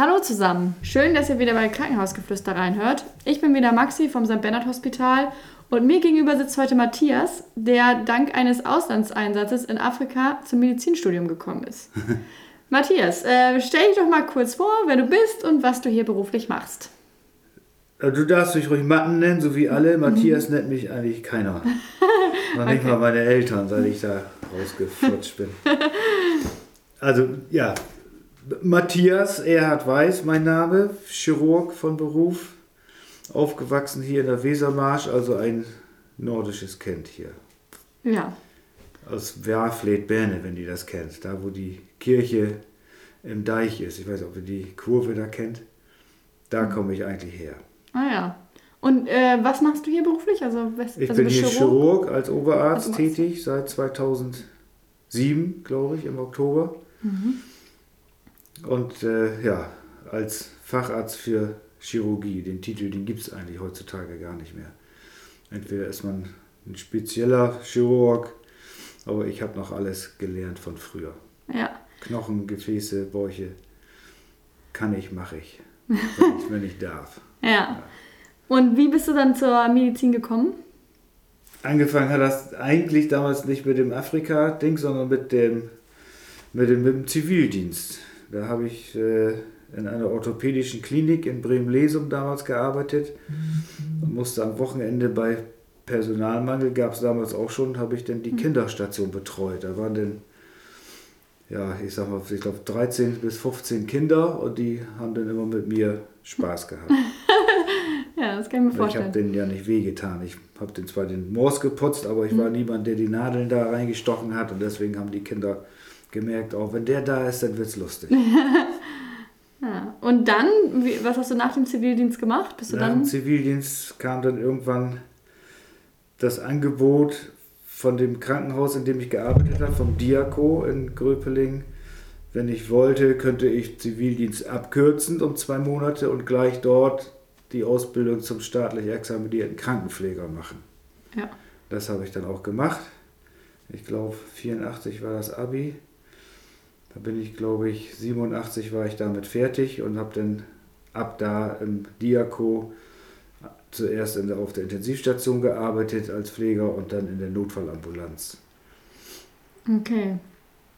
Hallo zusammen, schön, dass ihr wieder bei Krankenhausgeflüster reinhört. Ich bin wieder Maxi vom St. Bernhard Hospital und mir gegenüber sitzt heute Matthias, der dank eines Auslandseinsatzes in Afrika zum Medizinstudium gekommen ist. Matthias, äh, stell dich doch mal kurz vor, wer du bist und was du hier beruflich machst. Du darfst mich ruhig Matten nennen, so wie alle. Matthias nennt mich eigentlich keiner. Noch nicht okay. mal meine Eltern, seit ich da rausgeflutscht bin. Also, ja, Matthias Erhard Weiß, mein Name, Chirurg von Beruf, aufgewachsen hier in der Wesermarsch, also ein nordisches Kind hier. Ja. Aus Werfleet Berne, wenn die das kennt, da wo die Kirche im Deich ist. Ich weiß nicht, ob ihr die Kurve da kennt. Da mhm. komme ich eigentlich her. Ah ja. Und äh, was machst du hier beruflich? Also, was, ich also bin hier Chirurg, Chirurg als Oberarzt also tätig seit 2007, glaube ich, im Oktober. Mhm. Und äh, ja, als Facharzt für Chirurgie, den Titel, den gibt es eigentlich heutzutage gar nicht mehr. Entweder ist man ein spezieller Chirurg, aber ich habe noch alles gelernt von früher. Ja. Knochen, Gefäße, Bäuche, kann ich, mache ich, wenn ich, wenn ich darf. Ja. ja. Und wie bist du dann zur Medizin gekommen? Angefangen hat das eigentlich damals nicht mit dem Afrika-Ding, sondern mit dem, mit dem, mit dem Zivildienst. Da habe ich äh, in einer orthopädischen Klinik in Bremen-Lesum damals gearbeitet mhm. und musste am Wochenende bei Personalmangel, gab es damals auch schon, habe ich dann die mhm. Kinderstation betreut. Da waren dann, ja, ich sag mal, ich glaube 13 bis 15 Kinder und die haben dann immer mit mir Spaß gehabt. ja, das kann ich mir vorstellen. Ich habe denen ja nicht wehgetan. Ich habe den zwar den Moors geputzt, aber ich mhm. war niemand, der die Nadeln da reingestochen hat und deswegen haben die Kinder gemerkt, auch wenn der da ist, dann wird es lustig. ja. Und dann, was hast du nach dem Zivildienst gemacht? Bist du nach dann? dem Zivildienst kam dann irgendwann das Angebot von dem Krankenhaus, in dem ich gearbeitet habe, vom Diako in Gröpeling. Wenn ich wollte, könnte ich Zivildienst abkürzen um zwei Monate und gleich dort die Ausbildung zum staatlich examinierten Krankenpfleger machen. Ja. Das habe ich dann auch gemacht. Ich glaube, 84 war das Abi. Da bin ich, glaube ich, 87 war ich damit fertig und habe dann ab da im Diako zuerst in der, auf der Intensivstation gearbeitet als Pfleger und dann in der Notfallambulanz. Okay.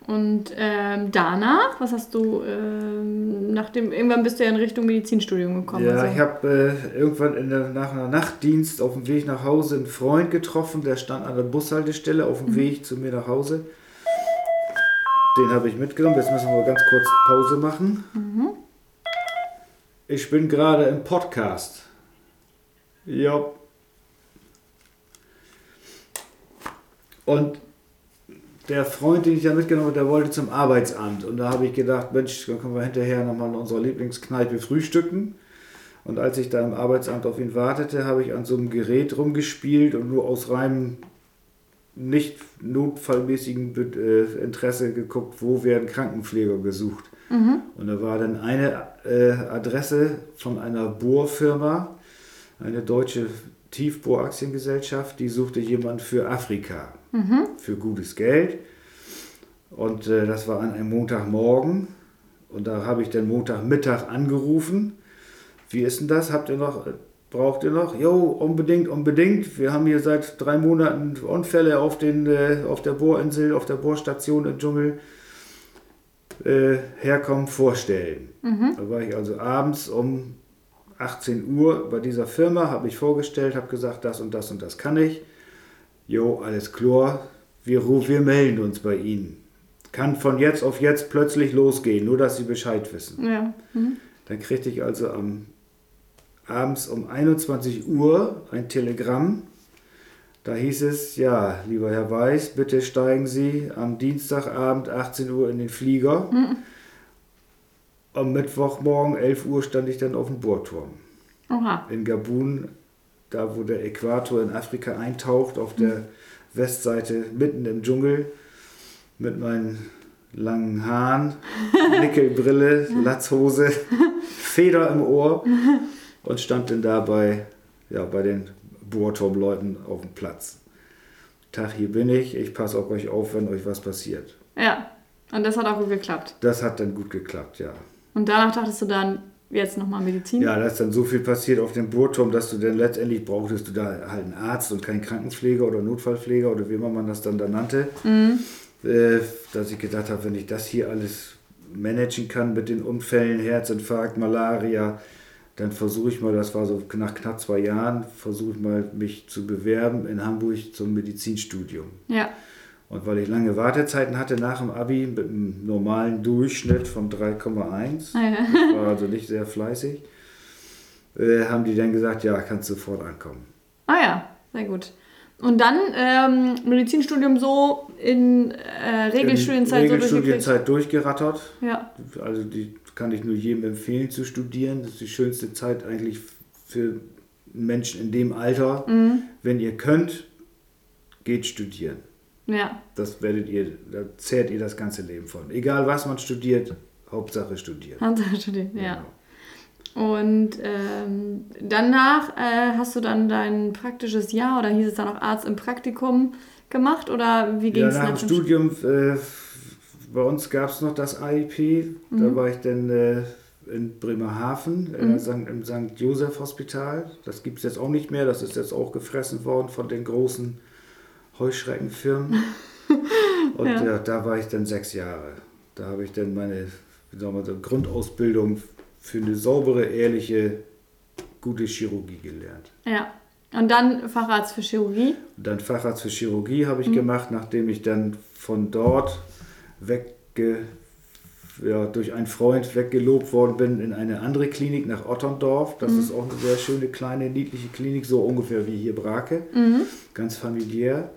Und ähm, danach, was hast du, ähm, nach dem, irgendwann bist du ja in Richtung Medizinstudium gekommen. Ja, also. ich habe äh, irgendwann in der, nach einer Nachtdienst auf dem Weg nach Hause einen Freund getroffen, der stand an der Bushaltestelle auf dem mhm. Weg zu mir nach Hause. Den habe ich mitgenommen. Jetzt müssen wir ganz kurz Pause machen. Mhm. Ich bin gerade im Podcast. Ja. Und der Freund, den ich da mitgenommen habe, der wollte zum Arbeitsamt. Und da habe ich gedacht, Mensch, dann können wir hinterher nochmal in unserer Lieblingskneipe frühstücken. Und als ich da im Arbeitsamt auf ihn wartete, habe ich an so einem Gerät rumgespielt und nur aus reinem nicht notfallmäßigen äh, Interesse geguckt, wo werden Krankenpfleger gesucht. Mhm. Und da war dann eine äh, Adresse von einer Bohrfirma, eine deutsche Tiefbohraktiengesellschaft, die suchte jemand für Afrika, mhm. für gutes Geld. Und äh, das war an einem Montagmorgen. Und da habe ich dann Montagmittag angerufen. Wie ist denn das? Habt ihr noch braucht ihr noch? Jo, unbedingt, unbedingt. Wir haben hier seit drei Monaten Unfälle auf, den, äh, auf der Bohrinsel, auf der Bohrstation im Dschungel. Äh, herkommen, vorstellen. Mhm. Da war ich also abends um 18 Uhr bei dieser Firma, habe mich vorgestellt, habe gesagt, das und das und das kann ich. Jo, alles klar, wir, wir melden uns bei Ihnen. Kann von jetzt auf jetzt plötzlich losgehen, nur dass Sie Bescheid wissen. Ja. Mhm. Dann kriegte ich also am abends um 21 Uhr ein Telegramm. Da hieß es, ja, lieber Herr Weiß, bitte steigen Sie am Dienstagabend 18 Uhr in den Flieger. Mhm. Am Mittwochmorgen 11 Uhr stand ich dann auf dem Bohrturm. Oha. In Gabun, da wo der Äquator in Afrika eintaucht, auf der mhm. Westseite mitten im Dschungel mit meinen langen Haaren, Nickelbrille, Latzhose, Feder im Ohr und stand dann da bei, ja, bei den Bohrturmleuten auf dem Platz. Tag, hier bin ich, ich passe auf euch auf, wenn euch was passiert. Ja, und das hat auch gut geklappt. Das hat dann gut geklappt, ja. Und danach dachtest du dann, jetzt nochmal Medizin? Ja, da ist dann so viel passiert auf dem Burgturm, dass du dann letztendlich brauchtest du da halt einen Arzt und keinen Krankenpfleger oder Notfallpfleger oder wie immer man das dann da nannte. Mhm. Äh, dass ich gedacht habe, wenn ich das hier alles managen kann mit den Unfällen, Herzinfarkt, Malaria, dann versuche ich mal, das war so nach knapp zwei Jahren, versuche ich mal mich zu bewerben in Hamburg zum Medizinstudium. Ja. Und weil ich lange Wartezeiten hatte nach dem Abi mit einem normalen Durchschnitt von 3,1, Ah, ja. war also nicht sehr fleißig, äh, haben die dann gesagt, ja, kannst sofort ankommen. Ah ja, sehr gut. Und dann ähm, Medizinstudium so in äh, Regelstudienzeit so durchgekriegt? Regelstudienzeit durchgerattert. Ja. Also die kann ich nur jedem empfehlen zu studieren. Das ist die schönste Zeit eigentlich für Menschen in dem Alter. Mhm. Wenn ihr könnt, geht studieren. Ja. Das werdet ihr, da zehrt ihr das ganze Leben von. Egal was man studiert, Hauptsache studieren. Hauptsache studieren, ja. Genau. Und ähm, danach äh, hast du dann dein praktisches Jahr oder hieß es dann auch Arzt im Praktikum gemacht oder wie ging Ja, es nach dem Studium, äh, bei uns gab es noch das AIP. Da Mhm. war ich dann äh, in Bremerhaven in Mhm. St. im St. Josef Hospital. Das gibt es jetzt auch nicht mehr. Das ist jetzt auch gefressen worden von den großen Heuschreckenfirmen. Und Ja. ja. da war ich dann sechs Jahre. Da habe ich dann meine wie soll man sagen, Grundausbildung für eine saubere, ehrliche, gute Chirurgie gelernt. Ja. Und dann Facharzt für Chirurgie. Und dann Facharzt für Chirurgie habe ich Mhm. gemacht, nachdem ich dann von dort wegge, ja, durch einen Freund weggelobt worden bin in eine andere Klinik nach Otterndorf. Das Mhm. ist auch eine sehr schöne, kleine, niedliche Klinik, so ungefähr wie hier Brake. Mhm. Ganz familiär.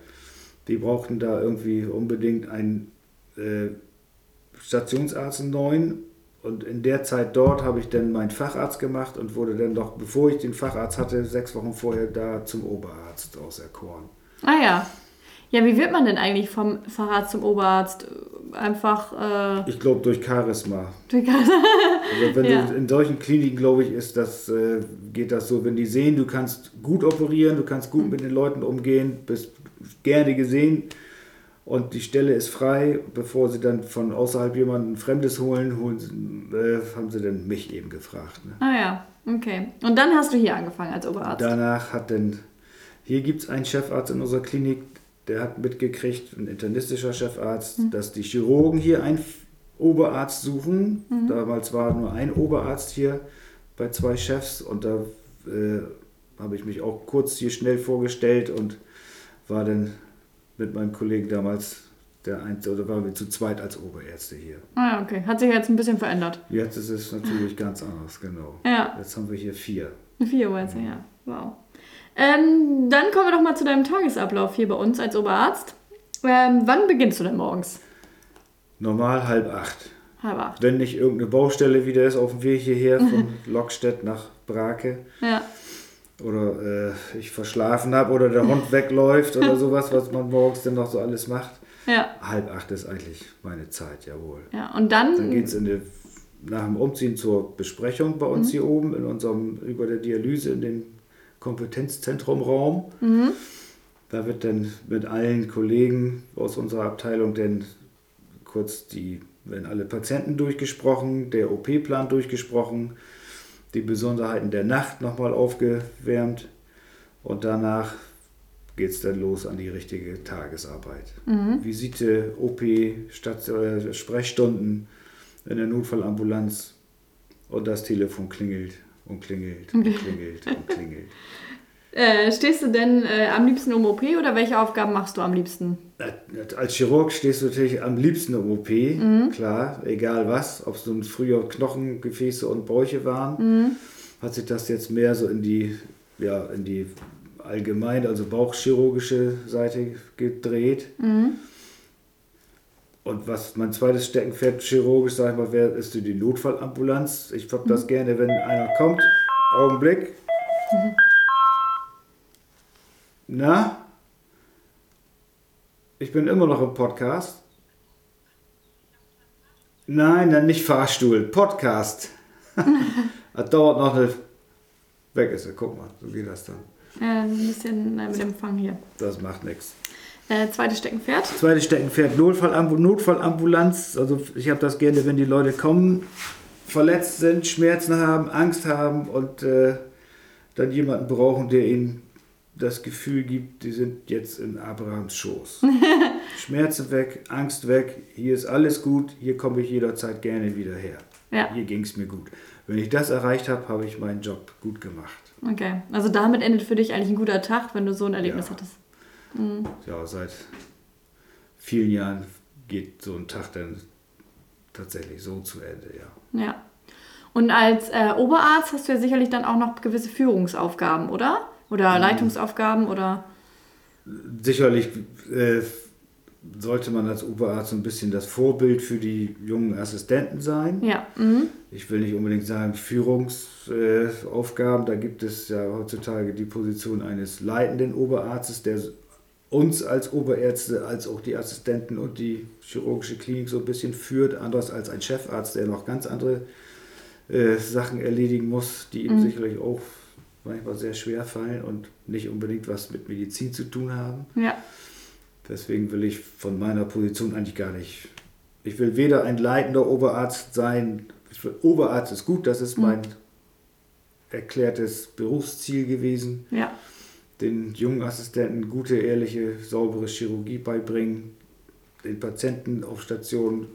Die brauchten da irgendwie unbedingt einen äh, Stationsarzt einen neuen. Und in der Zeit dort habe ich dann meinen Facharzt gemacht und wurde dann doch, bevor ich den Facharzt hatte, sechs Wochen vorher da zum Oberarzt auserkoren. Ah ja. Ja, wie wird man denn eigentlich vom Facharzt zum Oberarzt? Einfach äh, Ich glaube durch Charisma. durch- Also wenn Ja. du in solchen Kliniken, glaube ich, ist das, äh, geht das so, wenn die sehen, du kannst gut operieren, du kannst gut mit den Leuten umgehen, bist gerne gesehen und die Stelle ist frei, bevor sie dann von außerhalb jemanden Fremdes holen, holen sie, äh, haben sie dann mich eben gefragt. Ne? Ah ja, okay. Und dann hast du hier angefangen als Oberarzt. Danach hat dann, hier gibt es einen Chefarzt in unserer Klinik, der hat mitgekriegt, ein internistischer Chefarzt, dass die Chirurgen hier einen Oberarzt suchen. Damals war nur ein Oberarzt hier bei zwei Chefs und da äh, habe ich mich auch kurz hier schnell vorgestellt und war dann mit meinem Kollegen damals der Einzige, oder waren wir zu zweit als Oberärzte hier. Ah ja, okay. Hat sich jetzt ein bisschen verändert. Jetzt ist es natürlich ganz anders, genau. Ja, Jetzt haben wir hier vier. vier Oberärzte, ja. Wow. Ähm, dann kommen wir doch mal zu deinem Tagesablauf hier bei uns als Oberarzt. Ähm, wann beginnst du denn morgens? Normal halb acht. Halb acht. Wenn nicht irgendeine Baustelle wieder ist auf dem Weg hierher von Lockstedt nach Brake Ja. oder äh, ich verschlafen habe oder der Hund wegläuft oder sowas, was man morgens dann noch so alles macht. Ja. Halb acht ist eigentlich meine Zeit, jawohl. Ja. Und dann. Dann geht es nach dem Umziehen zur Besprechung bei uns hier oben in unserem über der Dialyse in Kompetenzzentrumraum. Mhm. Da wird dann mit allen Kollegen aus unserer Abteilung dann kurz die, werden alle Patienten durchgesprochen, der OP-Plan durchgesprochen, die Besonderheiten der Nacht nochmal aufgewärmt und danach geht es dann los an die richtige Tagesarbeit. Mhm. Visite, OP, Stadt, äh, Sprechstunden in der Notfallambulanz und das Telefon klingelt und klingelt und klingelt und klingelt. Äh, stehst du denn äh, am liebsten um OP oder welche Aufgaben machst du am liebsten? Äh, Als Chirurg stehst du natürlich am liebsten im OP, Mhm. klar, egal was. Ob es nun früher Knochen, Gefäße und Bäuche waren, Mhm. hat sich das jetzt mehr so in die, ja, in die allgemein, also bauchchirurgische Seite gedreht. Mhm. Und was mein zweites Steckenpferd chirurgisch, sag ich mal, wäre, ist die Notfallambulanz. Ich hab Mhm. das gerne, wenn einer kommt. Augenblick. Na? Ich bin immer noch im Podcast. Nein, dann nicht Fahrstuhl, Podcast. das dauert noch eine. Weg ist er, guck mal, so geht das dann. Äh, ein bisschen äh, mit Empfang hier. Das macht nichts. Äh, zweites Steckenpferd. Zweites Steckenpferd Notfallambu Notfallambulanz. Also ich habe das gerne, wenn die Leute kommen verletzt sind, Schmerzen haben, Angst haben und äh, dann jemanden brauchen, der ihnen das Gefühl gibt, die sind jetzt in Abrahams Schoß. Schmerzen weg, Angst weg, hier ist alles gut, hier komme ich jederzeit gerne wieder her. Ja. Hier ging es mir gut. Wenn ich das erreicht habe, habe ich meinen Job gut gemacht. Okay, also damit endet für dich eigentlich ein guter Tag, wenn du so ein Erlebnis ja. hattest. Mhm. Ja, seit vielen Jahren geht so ein Tag dann tatsächlich so zu Ende, ja. Ja. Und als äh, Oberarzt hast du ja sicherlich dann auch noch gewisse Führungsaufgaben, oder? Oder mhm. Leitungsaufgaben oder? Sicherlich äh, sollte man als Oberarzt ein bisschen das Vorbild für die jungen Assistenten sein. Ja. Mhm. Ich will nicht unbedingt sagen Führungsaufgaben. Äh, da gibt es ja heutzutage die Position eines leitenden Oberarztes, der uns als Oberärzte, als auch die Assistenten und die chirurgische Klinik so ein bisschen führt, anders als ein Chefarzt, der noch ganz andere äh, Sachen erledigen muss, die ihm mhm. sicherlich auch manchmal sehr schwer fallen und nicht unbedingt was mit Medizin zu tun haben. Ja. Deswegen will ich von meiner Position eigentlich gar nicht. Ich will weder ein leitender Oberarzt sein. Will, Oberarzt ist gut, das ist mhm. mein erklärtes Berufsziel gewesen. Ja. Den jungen Assistenten gute, ehrliche, saubere Chirurgie beibringen, den Patienten auf Station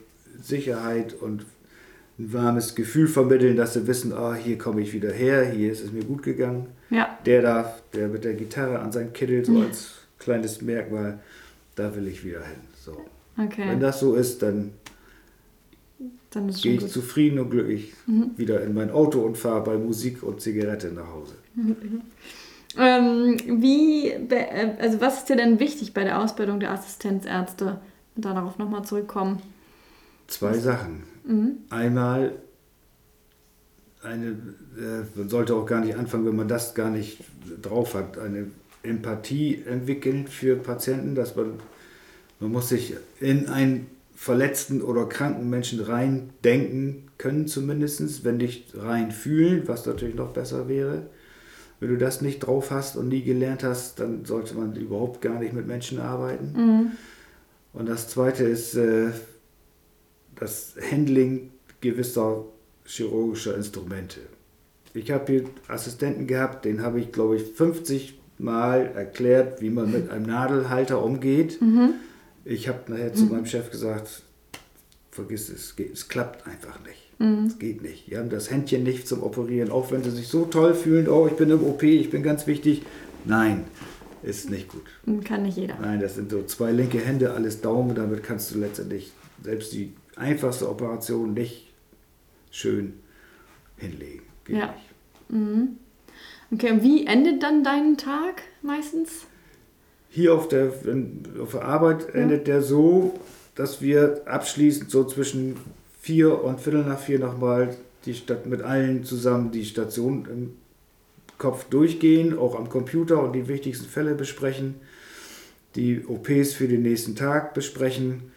Sicherheit und ein warmes Gefühl vermitteln, dass sie wissen, ah, hier komme ich wieder her, hier ist es mir gut gegangen. Ja. Der da, der mit der Gitarre an seinem Kittel, so als kleines Merkmal, da will ich wieder hin. So. Okay. Wenn das so ist, dann, dann ist gehe ich gut. zufrieden und glücklich mhm. wieder in mein Auto und fahre bei Musik und Zigarette nach Hause. Mhm. Ähm, wie, äh, also was ist dir denn wichtig bei der Ausbildung der Assistenzärzte? Und darauf nochmal zurückkommen. Zwei Sachen. Mhm. Einmal eine, äh, man sollte auch gar nicht anfangen, wenn man das gar nicht drauf hat, eine Empathie entwickeln für Patienten, dass man, man muss sich in einen verletzten oder kranken Menschen rein denken können zumindest, wenn nicht rein fühlen, was natürlich noch besser wäre. Wenn du das nicht drauf hast und nie gelernt hast, dann sollte man überhaupt gar nicht mit Menschen arbeiten. Mhm. Und das Zweite ist, äh, das Handling gewisser chirurgischer Instrumente. Ich habe hier Assistenten gehabt, den habe ich, glaube ich, 50 Mal erklärt, wie man mit einem Nadelhalter umgeht. Mhm. Ich habe nachher zu mhm. meinem Chef gesagt, vergiss es, es klappt einfach nicht. Mhm. Es geht nicht. Die haben das Händchen nicht zum Operieren, auch wenn sie sich so toll fühlen, oh, ich bin im OP, ich bin ganz wichtig. Nein, ist nicht gut. Kann nicht jeder. Nein, das sind so zwei linke Hände, alles Daumen, damit kannst du letztendlich selbst die einfachste Operation nicht schön hinlegen. Geht ja. Mhm. Okay, und wie endet dann dein Tag meistens? Hier auf der, auf der Arbeit ja. endet der so, dass wir abschließend so zwischen vier und Viertel nach vier nochmal die Stadt mit allen zusammen die Station im Kopf durchgehen, auch am Computer und die wichtigsten Fälle besprechen, die OPs für den nächsten Tag besprechen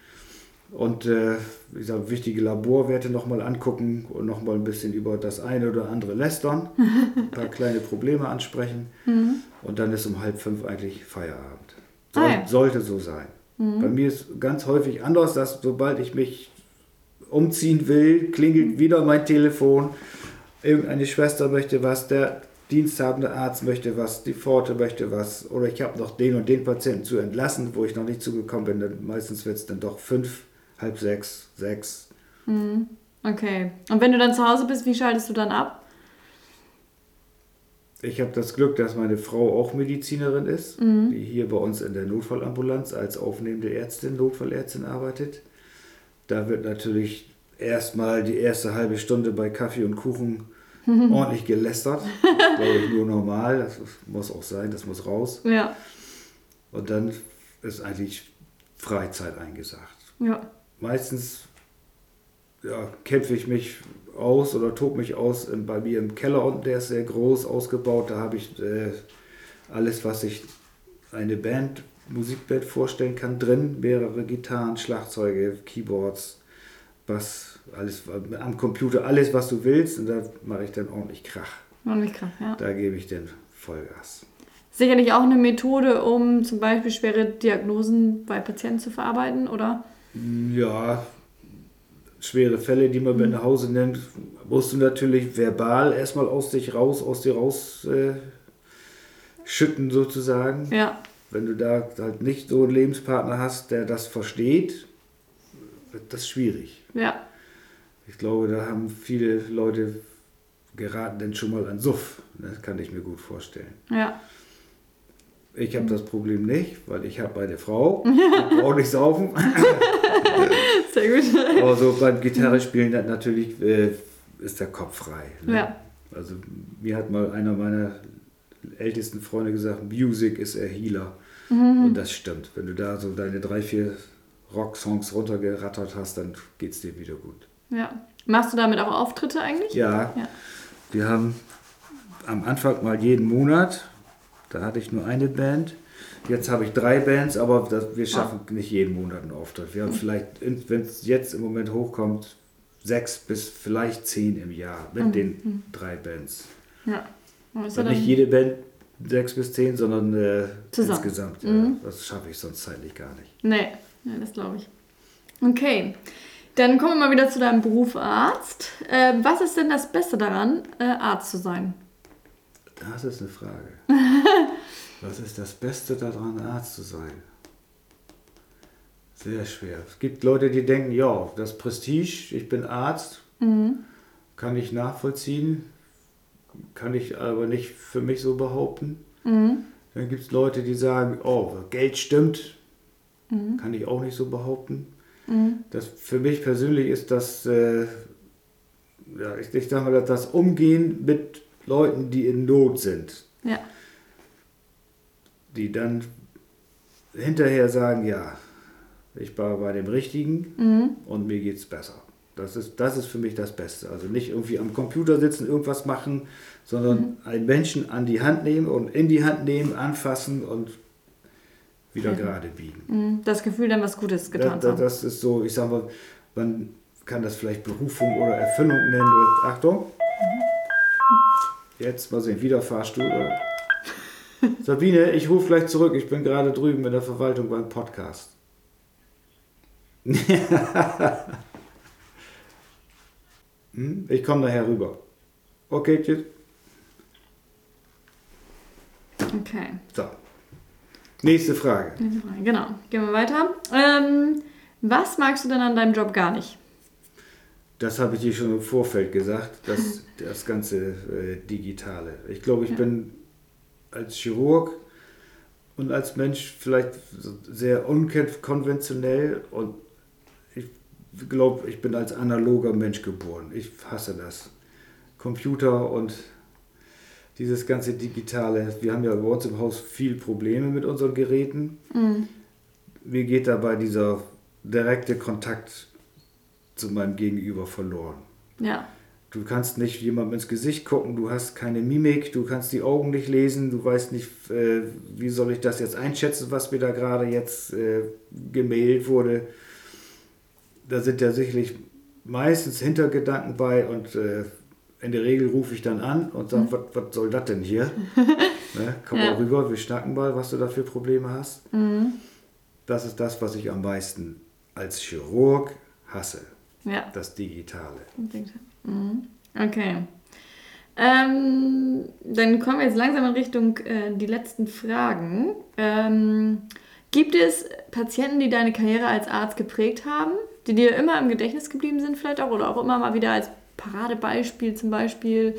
und äh, wie gesagt, wichtige Laborwerte nochmal angucken und nochmal ein bisschen über das eine oder andere lästern, ein paar kleine Probleme ansprechen mhm. und dann ist um halb fünf eigentlich Feierabend. Soll, ah, ja. Sollte so sein. Mhm. Bei mir ist ganz häufig anders, dass sobald ich mich umziehen will, klingelt wieder mein Telefon, irgendeine Schwester möchte was, der diensthabende Arzt möchte was, die Pforte möchte was oder ich habe noch den und den Patienten zu entlassen, wo ich noch nicht zugekommen bin, dann meistens wird es dann doch fünf halb sechs, sechs. Mhm. Okay. Und wenn du dann zu Hause bist, wie schaltest du dann ab? Ich habe das Glück, dass meine Frau auch Medizinerin ist, mhm. die hier bei uns in der Notfallambulanz als aufnehmende Ärztin, Notfallärztin arbeitet. Da wird natürlich erstmal die erste halbe Stunde bei Kaffee und Kuchen ordentlich gelästert. Glaube ich nur normal, das muss auch sein, das muss raus. Ja. Und dann ist eigentlich Freizeit eingesagt. Ja meistens ja, kämpfe ich mich aus oder tobe mich aus bei mir im Keller unten, der ist sehr groß ausgebaut. Da habe ich äh, alles, was ich eine Band, Musikband vorstellen kann, drin. Mehrere Gitarren, Schlagzeuge, Keyboards, Bass, alles am Computer, alles, was du willst. Und da mache ich dann ordentlich Krach. Ordentlich Krach, ja. Da gebe ich dann Vollgas. Sicherlich auch eine Methode, um zum Beispiel schwere Diagnosen bei Patienten zu verarbeiten, oder? Ja, schwere Fälle, die man mit nach Hause nimmt, musst du natürlich verbal erstmal aus dich raus, aus dir raus äh, schütten sozusagen. Ja. Wenn du da halt nicht so einen Lebenspartner hast, der das versteht, wird das schwierig. Ja. Ich glaube, da haben viele Leute geraten denn schon mal an Suff. Das kann ich mir gut vorstellen. Ja. Ich habe das Problem nicht, weil ich habe eine Frau, ich brauche nicht saufen. Sehr gut. Aber so beim Gitarrespielen dann natürlich äh, ist der Kopf frei. Ne? Ja. Also mir hat mal einer meiner ältesten Freunde gesagt, Music ist a Healer. Und das stimmt. Wenn du da so deine drei, vier Rock-Songs runtergerattert hast, dann geht es dir wieder gut. Ja. Machst du damit auch Auftritte eigentlich? Ja, Ja. wir haben am Anfang mal jeden Monat, da hatte ich nur eine Band. Jetzt habe ich drei Bands, aber das, wir schaffen nicht jeden Monat einen Auftritt. Wir haben vielleicht, wenn es jetzt im Moment hochkommt, sechs bis vielleicht zehn im Jahr mit den drei Bands. Ja. Und nicht jede Band sechs bis zehn, sondern äh, insgesamt. Mhm. Ja, das schaffe ich sonst zeitlich gar nicht. Nee, nee das glaube ich. Okay. Dann kommen wir mal wieder zu deinem Beruf Arzt. Äh, was ist denn das Beste daran, äh, Arzt zu sein? Das ist eine Frage. Was ist das Beste daran, Arzt zu sein? Sehr schwer. Es gibt Leute, die denken, ja, das Prestige, ich bin Arzt, kann ich nachvollziehen, kann ich aber nicht für mich so behaupten. Dann gibt es Leute, die sagen, oh, Geld stimmt, kann ich auch nicht so behaupten. Das, für mich persönlich ist das, äh, ja, ich, ich sage mal, das Umgehen mit Leuten, die in Not sind, Ja. die dann hinterher sagen, ja, ich war bei dem Richtigen Mhm. und mir geht's besser. Das ist, das ist für mich das Beste. Also nicht irgendwie am Computer sitzen, irgendwas machen, sondern Mhm. einen Menschen an die Hand nehmen und in die Hand nehmen, anfassen und wieder Helfen. gerade biegen. Mhm. Das Gefühl, dann was Gutes getan Das, zu das, haben. das ist so, ich sag mal, man kann das vielleicht Berufung oder Erfüllung nennen. Oder, Achtung. Jetzt mal sehen, wieder Fahrstuhl. Oder? Sabine, ich rufe gleich zurück. Ich bin gerade drüben in der Verwaltung beim Podcast. Hm, ich komme nachher rüber. Okay, tschüss. Okay. So. Nächste Frage. Genau. Gehen wir weiter. Ähm, was magst du denn an deinem Job gar nicht? Das habe ich dir schon im Vorfeld gesagt, das, das ganze äh, Digitale. Ich glaube, ich Ja. bin als Chirurg und als Mensch vielleicht sehr unkonventionell und glaube, ich bin als analoger Mensch geboren. Ich hasse das. Computer und dieses ganze Digitale. Wir haben ja bei uns im Haus viel Probleme mit unseren Geräten. Mhm. Mir geht dabei dieser direkte Kontakt zu meinem Gegenüber verloren. Ja. Du kannst nicht jemandem ins Gesicht gucken, du hast keine Mimik, du kannst die Augen nicht lesen, du weißt nicht, äh, wie soll ich das jetzt einschätzen, was mir da gerade jetzt äh, gemailt wurde. Da sind ja sicherlich meistens Hintergedanken bei und äh, in der Regel rufe ich dann an und sage, was was soll das denn hier? ne? Komm Ja. mal rüber, wir schnacken mal, was du da für Probleme hast. Mhm. Das ist das, was ich am meisten als Chirurg hasse, Ja. das Digitale. Mhm. Okay. Ähm, dann kommen wir jetzt langsam in Richtung äh, die letzten Fragen. Ähm, gibt es Patienten, die deine Karriere als Arzt geprägt haben, die dir immer im Gedächtnis geblieben sind, vielleicht auch oder auch immer mal wieder als Paradebeispiel zum Beispiel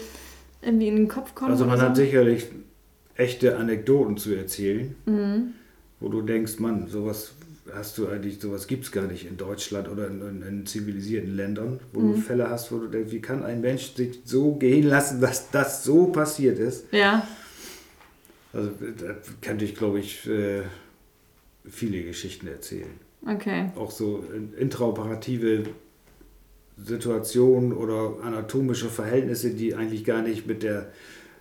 irgendwie in den Kopf kommen? Also man oder hat so? sicherlich echte Anekdoten zu erzählen, Mhm. wo du denkst, Mann, sowas hast du eigentlich, sowas gibt es gar nicht in Deutschland oder in, in, in zivilisierten Ländern, wo Mhm. du Fälle hast, wo du denkst, wie kann ein Mensch sich so gehen lassen, dass das so passiert ist. Ja. Also da könnte ich, glaube ich, äh, viele Geschichten erzählen. Okay. Auch so in- intraoperative Situationen oder anatomische Verhältnisse, die eigentlich gar nicht mit der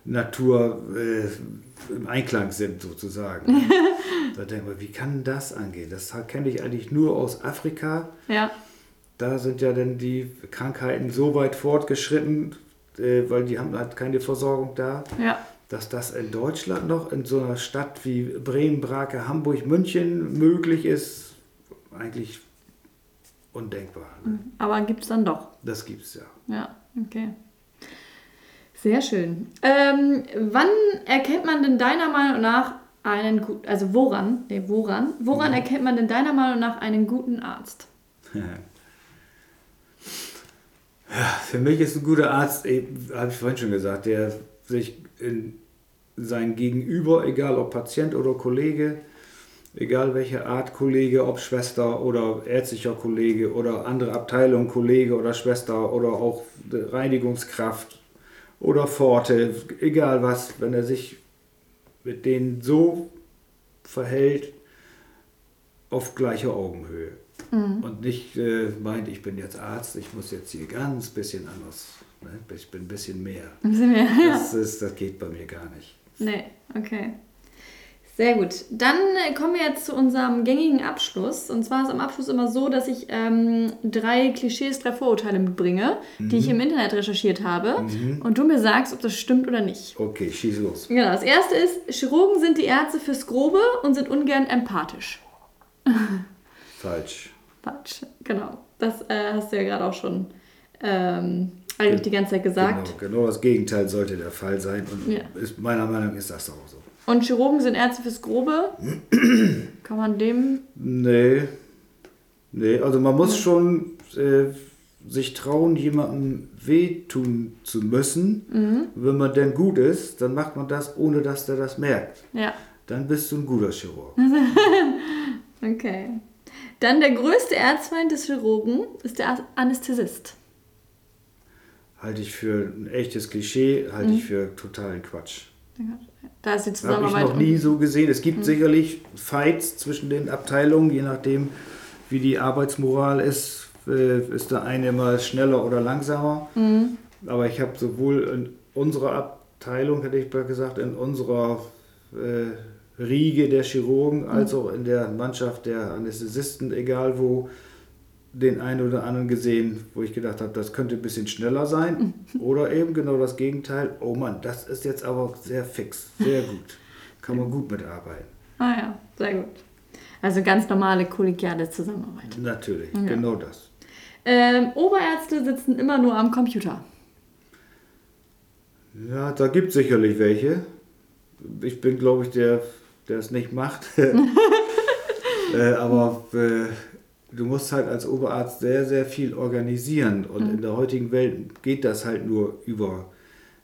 Natur äh, im Einklang sind, sozusagen. da denkt man, wie kann das angehen? Das kenne ich eigentlich nur aus Afrika. Ja. Da sind ja dann die Krankheiten so weit fortgeschritten, äh, weil die haben halt keine Versorgung da, Ja. dass das in Deutschland noch in so einer Stadt wie Bremen, Brake, Hamburg, München möglich ist, eigentlich undenkbar. Ne? Aber gibt es dann doch. Das gibt's ja. Ja. Okay. Sehr schön. Ähm, wann erkennt man denn deiner Meinung nach einen guten, also woran, nee, woran, woran Mhm. erkennt man denn deiner Meinung nach einen guten Arzt? Für mich ist ein guter Arzt, habe ich vorhin schon gesagt, der sich in sein Gegenüber, egal ob Patient oder Kollege, egal welche Art Kollege, ob Schwester oder ärztlicher Kollege oder andere Abteilung Kollege oder Schwester oder auch Reinigungskraft oder Pforte, egal was, wenn er sich mit denen so verhält, auf gleicher Augenhöhe. Und nicht äh, meint, ich bin jetzt Arzt, ich muss jetzt hier ganz bisschen anders, ne? ich bin ein bisschen mehr. Sind wir- Das, ist, das geht bei mir gar nicht. Nee, okay. Sehr gut. Dann äh, kommen wir jetzt zu unserem gängigen Abschluss. Und zwar ist am Abschluss immer so, dass ich ähm, drei Klischees, drei Vorurteile mitbringe, die ich im Internet recherchiert habe. Und du mir sagst, ob das stimmt oder nicht. Okay, schieß los. Genau, das erste ist, Chirurgen sind die Ärzte fürs Grobe und sind ungern empathisch. Falsch. Quatsch, genau. Das äh, hast du ja gerade auch schon ähm, eigentlich die ganze Zeit gesagt. Genau, genau das Gegenteil sollte der Fall sein. Und Ja. ist, meiner Meinung nach ist das auch so. Und Chirurgen sind Ärzte fürs Grobe. Kann man dem. Nee. Nee, also man muss schon äh, sich trauen, jemandem wehtun zu müssen. Wenn man denn gut ist, dann macht man das, ohne dass der das merkt. Ja, Dann bist du ein guter Chirurg. okay. Dann der größte Erzfeind des Chirurgen ist der Anästhesist. Halte ich für ein echtes Klischee, halte ich für totalen Quatsch. Da ist die Habe ich Zusammenarbeit. noch nie so gesehen. Es gibt sicherlich Fights zwischen den Abteilungen, je nachdem, wie die Arbeitsmoral ist. Äh, Ist der eine mal schneller oder langsamer. Aber ich habe sowohl in unserer Abteilung, hätte ich mal gesagt, in unserer äh, Riege der Chirurgen, als auch in der Mannschaft der Anästhesisten, egal wo, den einen oder anderen gesehen, wo ich gedacht habe, das könnte ein bisschen schneller sein. Oder eben genau das Gegenteil. Oh Mann, das ist jetzt aber sehr fix, sehr gut. Kann man gut mitarbeiten. Ah ja, sehr gut. Also ganz normale kollegiale Zusammenarbeit. Natürlich, genau das. Ähm, Oberärzte sitzen immer nur am Computer. Ja, da gibt es sicherlich welche. Ich bin, glaube ich, der, der es nicht macht. äh, aber äh, du musst halt als Oberarzt sehr, sehr viel organisieren. Und in der heutigen Welt geht das halt nur über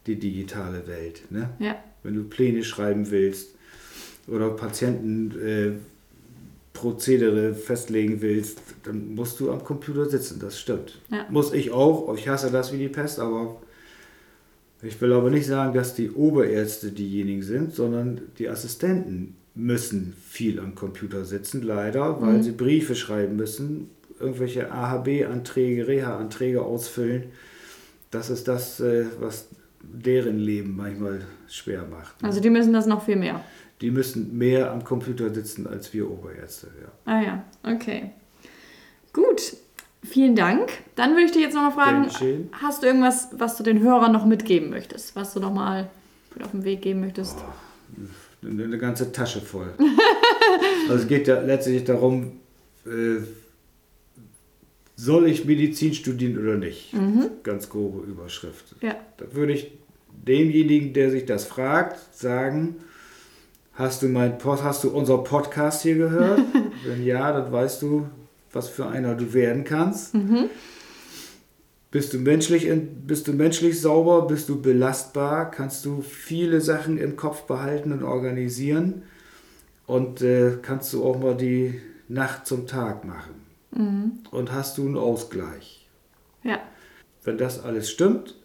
die digitale Welt. Ne? Ja. Wenn du Pläne schreiben willst oder Patienten äh, festlegen willst, dann musst du am Computer sitzen, das stimmt. Ja. Muss ich auch, ich hasse das wie die Pest, aber ich will aber nicht sagen, dass die Oberärzte diejenigen sind, sondern die Assistenten müssen viel am Computer sitzen, leider, weil sie Briefe schreiben müssen, irgendwelche AHB-Anträge, Reha-Anträge ausfüllen. Das ist das, äh, was deren Leben manchmal schwer macht. Also die müssen das noch viel mehr. Die müssen mehr am Computer sitzen als wir Oberärzte. Ja. Ah ja, okay. Gut, vielen Dank. Dann würde ich dich jetzt nochmal fragen, hast du irgendwas, was du den Hörern noch mitgeben möchtest? Was du nochmal auf den Weg geben möchtest? Eine eine ganze Tasche voll. also es geht ja letztlich darum, äh, soll ich Medizin studieren oder nicht? Ganz grobe Überschrift. Ja. Da würde ich demjenigen, der sich das fragt, sagen, hast du, mein Pod, hast du unser Podcast hier gehört? Wenn ja, dann weißt du, was für einer du werden kannst. Bist du, menschlich, bist du menschlich sauber, bist du belastbar, kannst du viele Sachen im Kopf behalten und organisieren und äh, kannst du auch mal die Nacht zum Tag machen. Und hast du einen Ausgleich. Ja. Wenn das alles stimmt,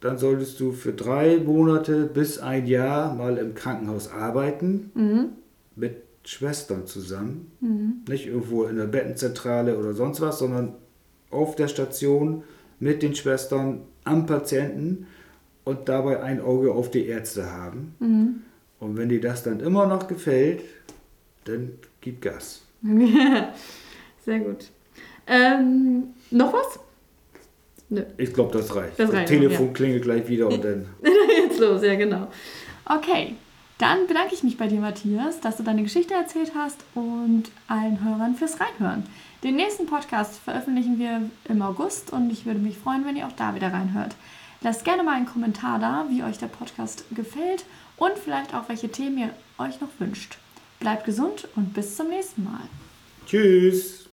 dann solltest du für drei Monate bis ein Jahr mal im Krankenhaus arbeiten, mit Schwestern zusammen. Nicht irgendwo in der Bettenzentrale oder sonst was, sondern auf der Station mit den Schwestern am Patienten und dabei ein Auge auf die Ärzte haben. Und wenn dir das dann immer noch gefällt, dann gib Gas. Sehr gut. Ähm, noch was? Nö. Ich glaube, das reicht. Das das reicht, Telefon klingelt gleich wieder und dann. Jetzt los, ja genau. Okay, dann bedanke ich mich bei dir, Matthias, dass du deine Geschichte erzählt hast und allen Hörern fürs Reinhören. Den nächsten Podcast veröffentlichen wir im August und ich würde mich freuen, wenn ihr auch da wieder reinhört. Lasst gerne mal einen Kommentar da, wie euch der Podcast gefällt und vielleicht auch, welche Themen ihr euch noch wünscht. Bleibt gesund und bis zum nächsten Mal. Tschüss.